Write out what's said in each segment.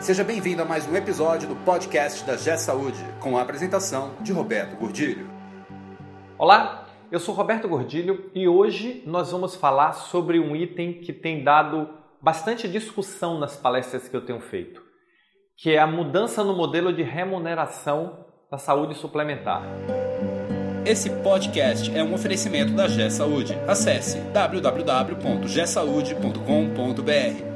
Seja bem-vindo a mais um episódio do podcast da G Saúde, com a apresentação de Roberto Gordilho. Olá, eu sou Roberto Gordilho e hoje nós vamos falar sobre um item que tem dado bastante discussão nas palestras que eu tenho feito, que é a mudança no modelo de remuneração da saúde suplementar. Esse podcast é um oferecimento da G Saúde. Acesse www.gsaude.com.br.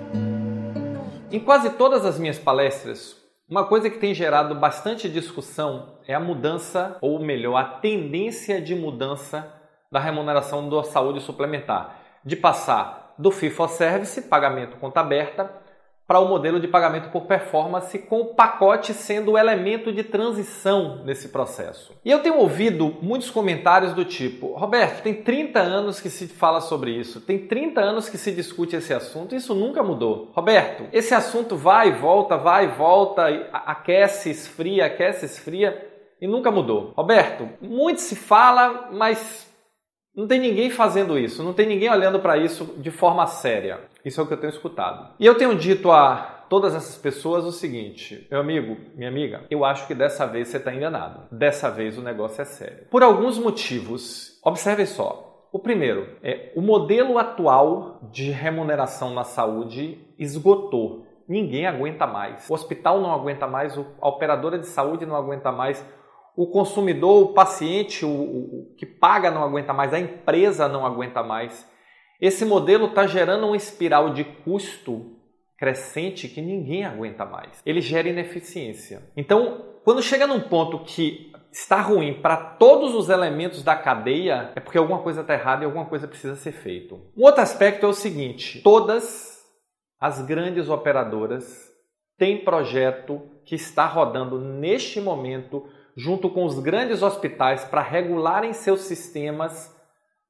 Em quase todas as minhas palestras, uma coisa que tem gerado bastante discussão é a mudança, ou melhor, a tendência de mudança da remuneração da saúde suplementar, de passar do fee for service, pagamento conta aberta, para o modelo de pagamento por performance, com o pacote sendo o elemento de transição nesse processo. E eu tenho ouvido muitos comentários do tipo: Roberto, tem 30 anos que se fala sobre isso, tem 30 anos que se discute esse assunto, isso nunca mudou. Roberto, esse assunto vai e volta, vai e volta, aquece, esfria, aquece, esfria e nunca mudou. Roberto, muito se fala, mas não tem ninguém fazendo isso, não tem ninguém olhando para isso de forma séria. Isso é o que eu tenho escutado. E eu tenho dito a todas essas pessoas o seguinte: meu amigo, minha amiga, eu acho que dessa vez você está enganado. Dessa vez o negócio é sério. Por alguns motivos. Observe só. O primeiro é o modelo atual de remuneração na saúde esgotou. Ninguém aguenta mais. O hospital não aguenta mais, a operadora de saúde não aguenta mais o consumidor, o paciente, o, o, que paga não aguenta mais, a empresa não aguenta mais. Esse modelo está gerando uma espiral de custo crescente que ninguém aguenta mais. Ele gera ineficiência. Então, quando chega num ponto que está ruim para todos os elementos da cadeia, é porque alguma coisa está errada e alguma coisa precisa ser feito. Um outro aspecto é o seguinte: todas as grandes operadoras têm projeto que está rodando neste momento junto com os grandes hospitais para regularem seus sistemas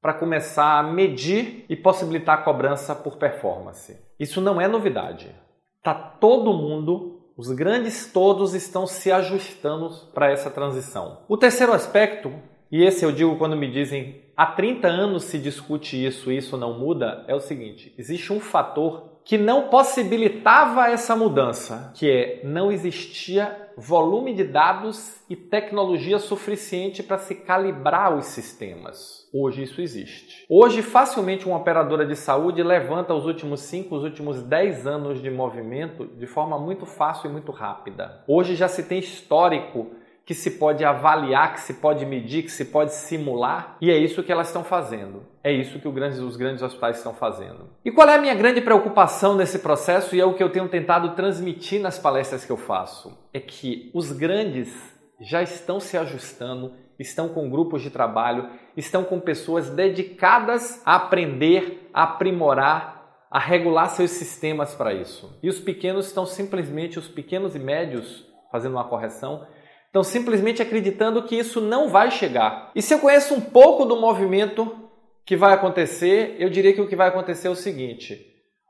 para começar a medir e possibilitar a cobrança por performance. Isso não é novidade. Tá todo mundo, os grandes todos estão se ajustando para essa transição. O terceiro aspecto, e esse eu digo quando me dizem há 30 anos se discute isso e isso não muda, é o seguinte: existe um fator que não possibilitava essa mudança, que é não existia volume de dados e tecnologia suficiente para se calibrar os sistemas. Hoje isso existe. Hoje, facilmente, uma operadora de saúde levanta os últimos 5, os últimos 10 anos de movimento de forma muito fácil e muito rápida. Hoje já se tem histórico que se pode avaliar, que se pode medir, que se pode simular, e é isso que elas estão fazendo. É isso que os grandes hospitais estão fazendo. E qual é a minha grande preocupação nesse processo e é o que eu tenho tentado transmitir nas palestras que eu faço? É que os grandes já estão se ajustando, estão com grupos de trabalho, estão com pessoas dedicadas a aprender, a aprimorar, a regular seus sistemas para isso. E os pequenos estão simplesmente, os pequenos e médios, fazendo uma correção, Estão simplesmente acreditando que isso não vai chegar. E se eu conheço um pouco do movimento que vai acontecer, eu diria que o que vai acontecer é o seguinte: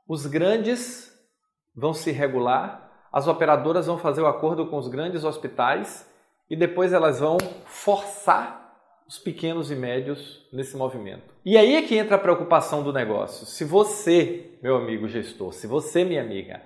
os grandes vão se regular, as operadoras vão fazer o acordo com os grandes hospitais e depois elas vão forçar os pequenos e médios nesse movimento. E aí é que entra a preocupação do negócio. Se você, meu amigo gestor, se você, minha amiga,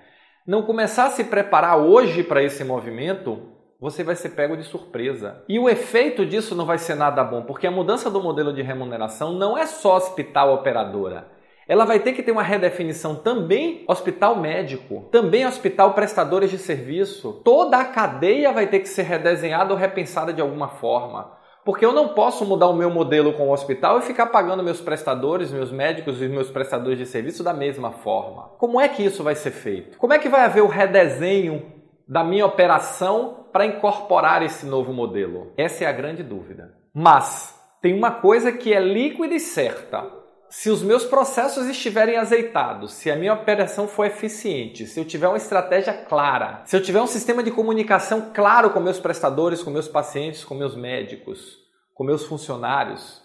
não começar a se preparar hoje para esse movimento, você vai ser pego de surpresa. E o efeito disso não vai ser nada bom, porque a mudança do modelo de remuneração não é só hospital operadora. Ela vai ter que ter uma redefinição também hospital médico, também hospital prestadores de serviço. Toda a cadeia vai ter que ser redesenhada ou repensada de alguma forma. Porque eu não posso mudar o meu modelo com o hospital e ficar pagando meus prestadores, meus médicos e meus prestadores de serviço da mesma forma. Como é que isso vai ser feito? Como é que vai haver o redesenho da minha operação para incorporar esse novo modelo? Essa é a grande dúvida. Mas tem uma coisa que é líquida e certa. Se os meus processos estiverem azeitados, se a minha operação for eficiente, se eu tiver uma estratégia clara, se eu tiver um sistema de comunicação claro com meus prestadores, com meus pacientes, com meus médicos, com meus funcionários,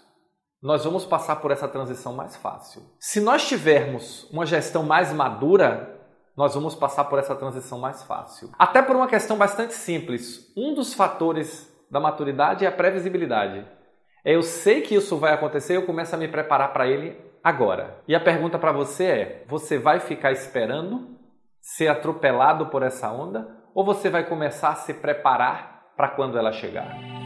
nós vamos passar por essa transição mais fácil. Se nós tivermos uma gestão mais madura, nós vamos passar por essa transição mais fácil. Até por uma questão bastante simples. Um dos fatores da maturidade é a previsibilidade. Eu sei que isso vai acontecer, eu começo a me preparar para ele agora. E a pergunta para você é: você vai ficar esperando ser atropelado por essa onda ou você vai começar a se preparar para quando ela chegar?